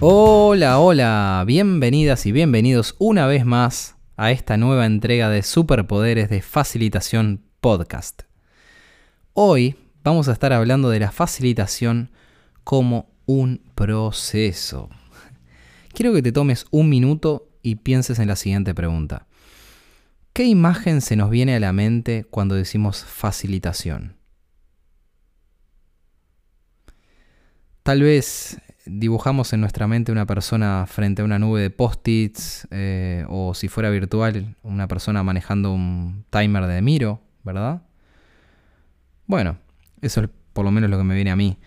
Hola, hola, bienvenidas y bienvenidos una vez más a esta nueva entrega de Superpoderes de Facilitación Podcast. Hoy vamos a estar hablando de la facilitación como un proceso. Quiero que te tomes un minuto y pienses en la siguiente pregunta. ¿Qué imagen se nos viene a la mente cuando decimos facilitación? Tal vez dibujamos en nuestra mente una persona frente a una nube de post-its eh, o si fuera virtual, una persona manejando un timer de Miro, ¿verdad? Bueno, eso es por lo menos lo que me viene a mí.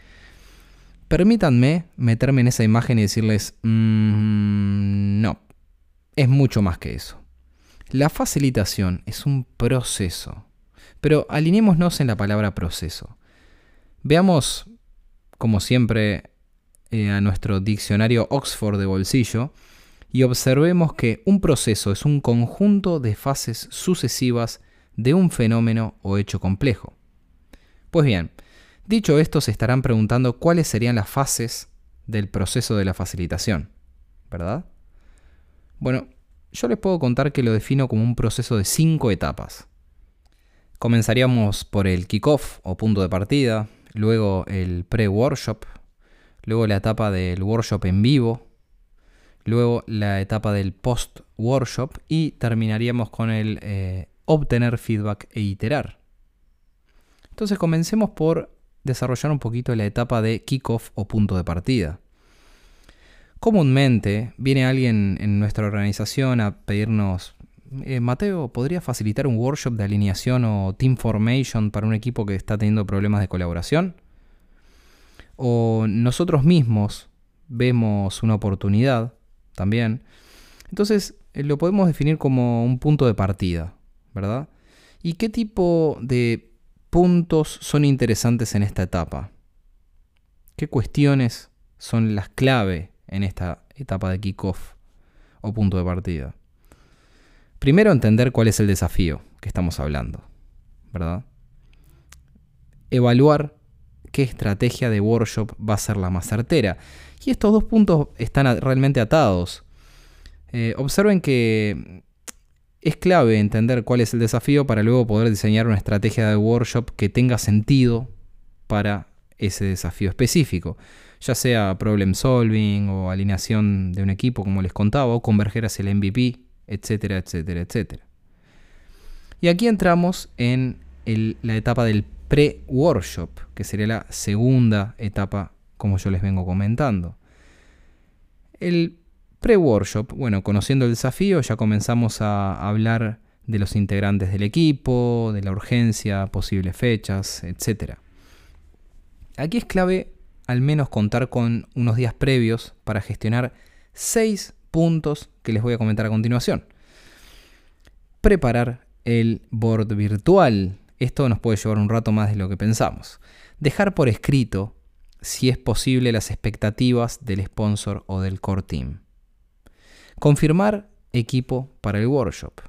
Permítanme meterme en esa imagen y decirles, mm, no, es mucho más que eso. La facilitación es un proceso, pero alineémonos en la palabra proceso. Veamos, como siempre, eh, a nuestro diccionario Oxford de bolsillo y observemos que un proceso es un conjunto de fases sucesivas de un fenómeno o hecho complejo. Pues bien, dicho esto, se estarán preguntando cuáles serían las fases del proceso de la facilitación, ¿verdad? Bueno, yo les puedo contar que lo defino como un proceso de cinco etapas. Comenzaríamos por el kickoff o punto de partida, luego el pre-workshop, luego la etapa del workshop en vivo, luego la etapa del post-workshop y terminaríamos con el eh, obtener feedback e iterar. Entonces comencemos por desarrollar un poquito la etapa de kickoff o punto de partida. Comúnmente viene alguien en nuestra organización a pedirnos, eh, Mateo, ¿podría facilitar un workshop de alineación o team formation para un equipo que está teniendo problemas de colaboración? O nosotros mismos vemos una oportunidad también, entonces eh, lo podemos definir como un punto de partida, ¿verdad? ¿Y qué tipo de puntos son interesantes en esta etapa? ¿Qué cuestiones son las clave en esta etapa de kickoff o punto de partida? Primero entender cuál es el desafío que estamos hablando, ¿verdad? Evaluar qué estrategia de workshop va a ser la más certera. Y estos dos puntos están realmente atados. Eh, observen que es clave entender cuál es el desafío para luego poder diseñar una estrategia de workshop que tenga sentido para ese desafío específico, ya sea problem solving o alineación de un equipo, como les contaba, o converger hacia el MVP, etcétera, etcétera, etcétera. Y aquí entramos en la etapa del pre-workshop, que sería la segunda etapa, como yo les vengo comentando. El pre-workshop, bueno, conociendo el desafío, ya comenzamos a hablar de los integrantes del equipo, de la urgencia, posibles fechas, etc. Aquí es clave al menos contar con unos días previos para gestionar seis puntos que les voy a comentar a continuación. Preparar el board virtual, esto nos puede llevar un rato más de lo que pensamos. Dejar por escrito, si es posible, las expectativas del sponsor o del core team. Confirmar equipo para el workshop,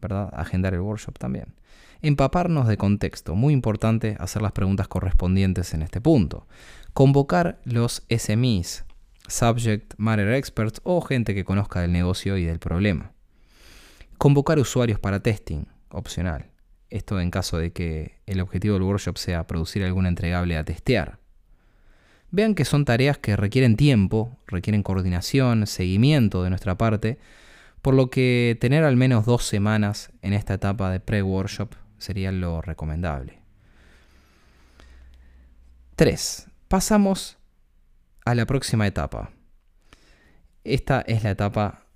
¿verdad? Agendar el workshop también. Empaparnos de contexto, muy importante hacer las preguntas correspondientes en este punto. Convocar los SMEs, Subject Matter Experts o gente que conozca del negocio y del problema. Convocar usuarios para testing, opcional. Esto en caso de que el objetivo del workshop sea producir algún entregable a testear. Vean que son tareas que requieren tiempo, requieren coordinación, seguimiento de nuestra parte, por lo que tener al menos dos semanas en esta etapa de pre-workshop sería lo recomendable. 3. Pasamos a la próxima etapa. Esta es la etapa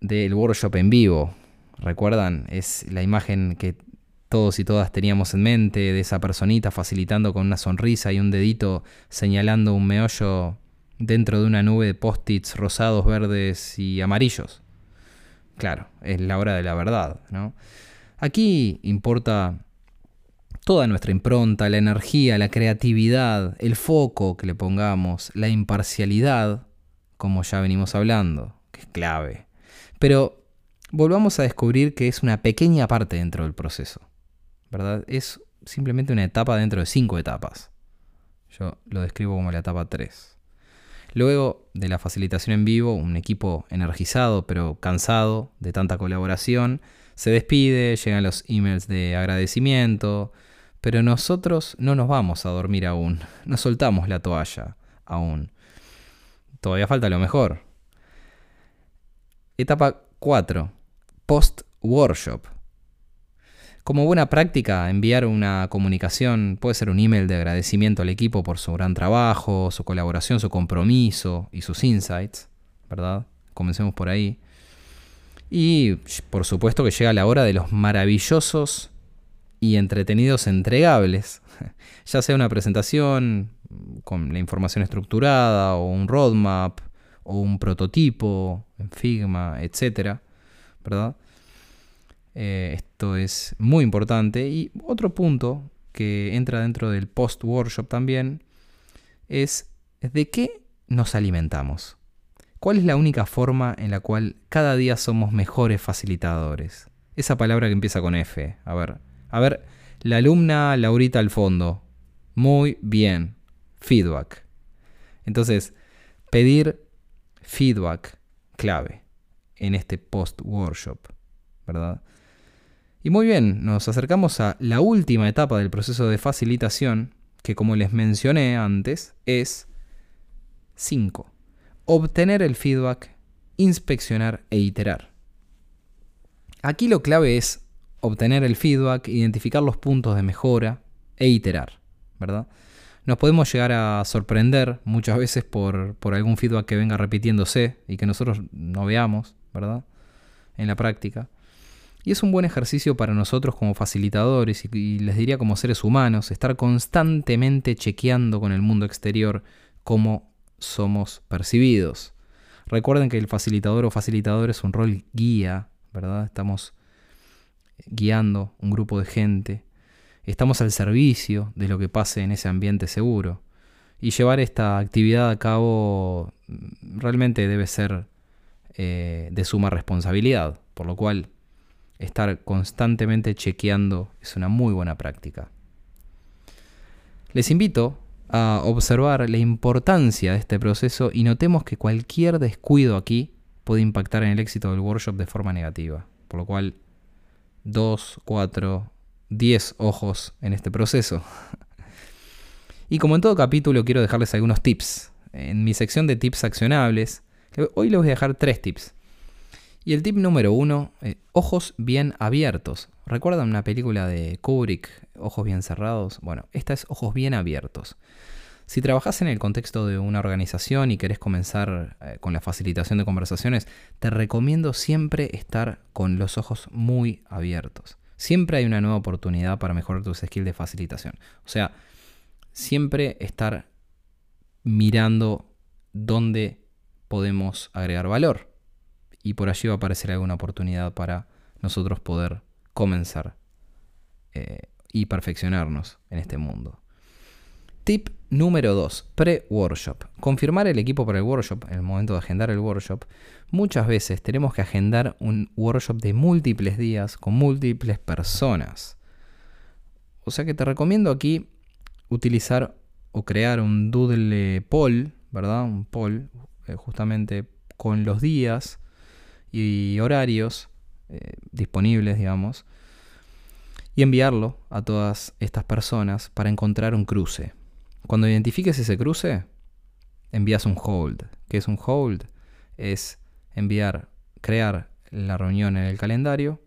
del workshop en vivo. ¿Recuerdan? Es la imagen que todos y todas teníamos en mente de esa personita facilitando con una sonrisa y un dedito señalando un meollo dentro de una nube de post-its rosados, verdes y amarillos. Claro, es la hora de la verdad, ¿no? Aquí importa toda nuestra impronta, la energía, la creatividad, el foco que le pongamos, la imparcialidad, como ya venimos hablando, que es clave. Pero volvamos a descubrir que es una pequeña parte dentro del proceso. ¿Verdad? Es simplemente una etapa dentro de cinco etapas. Yo lo describo como la etapa 3. Luego de la facilitación en vivo, un equipo energizado pero cansado de tanta colaboración se despide, llegan los emails de agradecimiento, pero nosotros no nos vamos a dormir aún, no soltamos la toalla aún. Todavía falta lo mejor. Etapa 4. Post-workshop. Como buena práctica, enviar una comunicación puede ser un email de agradecimiento al equipo por su gran trabajo, su colaboración, su compromiso y sus insights, ¿verdad? Comencemos por ahí. Y por supuesto que llega la hora de los maravillosos y entretenidos entregables, ya sea una presentación con la información estructurada o un roadmap o un prototipo en Figma, etcétera, ¿verdad? Eh, esto es muy importante. Y otro punto que entra dentro del post-workshop también es de qué nos alimentamos. ¿Cuál es la única forma en la cual cada día somos mejores facilitadores? Esa palabra que empieza con F. A ver, a ver, la alumna Laurita al fondo. Muy bien. Feedback. Entonces, pedir feedback clave en este post-workshop, Y muy bien, nos acercamos a la última etapa del proceso de facilitación, que como les mencioné antes, es 5. Obtener el feedback, inspeccionar e iterar. Aquí lo clave es obtener el feedback, identificar los puntos de mejora e iterar, ¿verdad? Nos podemos llegar a sorprender muchas veces por, por algún feedback que venga repitiéndose y que nosotros no veamos, ¿verdad? En la práctica. Y es un buen ejercicio para nosotros como facilitadores y, les diría como seres humanos, estar constantemente chequeando con el mundo exterior cómo somos percibidos. Recuerden que el facilitador o facilitador es un rol guía, ¿verdad? Estamos guiando un grupo de gente, estamos al servicio de lo que pase en ese ambiente seguro. Y llevar esta actividad a cabo mm, realmente debe ser eh, de suma responsabilidad, por lo cual estar constantemente chequeando es una muy buena práctica. Les invito a observar la importancia de este proceso y notemos que cualquier descuido aquí puede impactar en el éxito del workshop de forma negativa. Por lo cual, 2, 4, 10 ojos en este proceso. y como en todo capítulo quiero dejarles algunos tips. En mi sección de tips accionables, hoy les voy a dejar tres tips. Y el tip número uno, eh, ojos bien abiertos. ¿Recuerdan una película de Kubrick, Ojos bien cerrados? Bueno, esta es Ojos bien abiertos. Si trabajas en el contexto de una organización y querés comenzar eh, con la facilitación de conversaciones, te recomiendo siempre estar con los ojos muy abiertos. Siempre hay una nueva oportunidad para mejorar tus skills de facilitación. O sea, siempre estar mirando dónde podemos agregar valor y por allí va a aparecer alguna oportunidad para nosotros poder comenzar eh, y perfeccionarnos en este mundo. Tip número 2, pre-workshop. Confirmar el equipo para el workshop, en el momento de agendar el workshop. Muchas veces tenemos que agendar un workshop de múltiples días con múltiples personas. O sea que te recomiendo aquí utilizar o crear un doodle poll, ¿verdad? Un poll eh, justamente con los días y horarios eh, disponibles, digamos, y enviarlo a todas estas personas para encontrar un cruce. Cuando identifiques ese cruce, envías un hold. ¿Qué es un hold? Es enviar, crear la reunión en el calendario,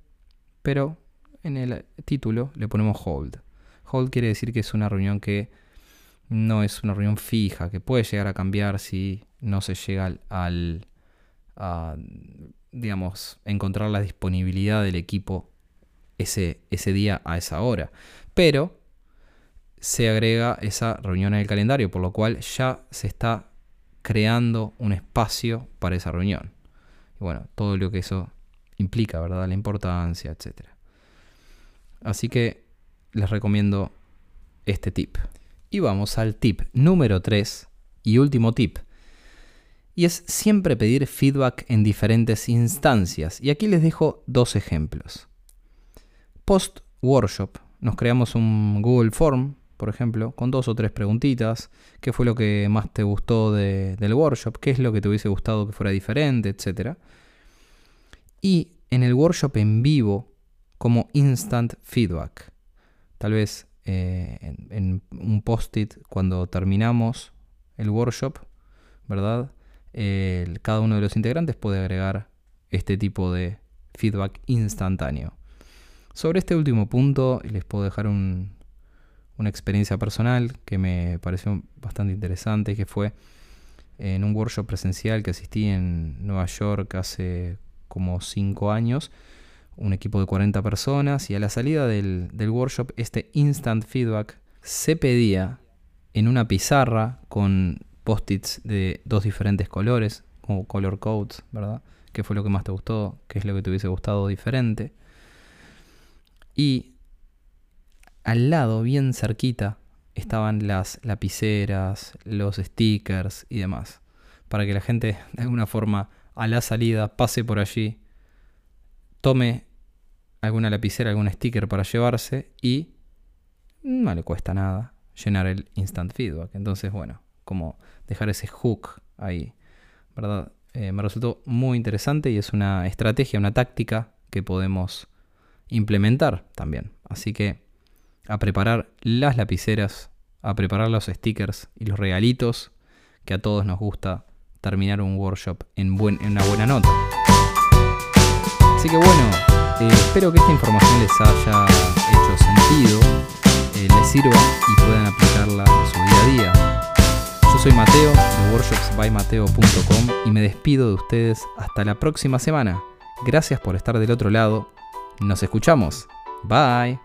pero en el título le ponemos hold. Hold quiere decir que es una reunión que no es una reunión fija, que puede llegar a cambiar si no se llega al, digamos, encontrar la disponibilidad del equipo ese, ese día a esa hora. Pero se agrega esa reunión en el calendario, por lo cual ya se está creando un espacio para esa reunión. Y bueno, todo lo que eso implica, ¿verdad? La importancia, etc. Así que les recomiendo este tip. Y vamos al tip número 3 y último tip y es siempre pedir feedback en diferentes instancias. Y aquí les dejo dos ejemplos. Post workshop nos creamos un Google Form por ejemplo, con dos o tres preguntitas. ¿Qué fue lo que más te gustó del workshop? ¿Qué es lo que te hubiese gustado que fuera diferente? Etcétera. Y en el workshop en vivo, como instant feedback. Tal vez eh, en, un post-it cuando terminamos el workshop, ¿verdad? Cada uno de los integrantes puede agregar este tipo de feedback instantáneo. Sobre este último punto les puedo dejar una experiencia personal que me pareció bastante interesante, que fue en un workshop presencial que asistí en Nueva York hace como 5 años, un equipo de 40 personas, y a la salida del, del workshop este instant feedback se pedía en una pizarra con post-its de dos diferentes colores, como color codes, ¿verdad? ¿Qué fue lo que más te gustó? ¿Qué es lo que te hubiese gustado diferente? Y al lado, bien cerquita, estaban las lapiceras, los stickers y demás. Para que la gente de alguna forma a la salida pase por allí, tome alguna lapicera, algún sticker para llevarse y no le cuesta nada llenar el instant feedback. Entonces, bueno, como dejar ese hook ahí, ¿verdad? Eh, me resultó muy interesante y es una estrategia, una táctica que podemos implementar también. Así que a preparar las lapiceras, a preparar los stickers y los regalitos que a todos nos gusta terminar un workshop en, en una buena nota. Así que bueno, eh, espero que esta información les haya hecho sentido, eh, les sirva y puedan aplicarla en su día a día. Soy Mateo de workshopsbymateo.com y me despido de ustedes hasta la próxima semana. Gracias por estar del otro lado. Nos escuchamos. Bye.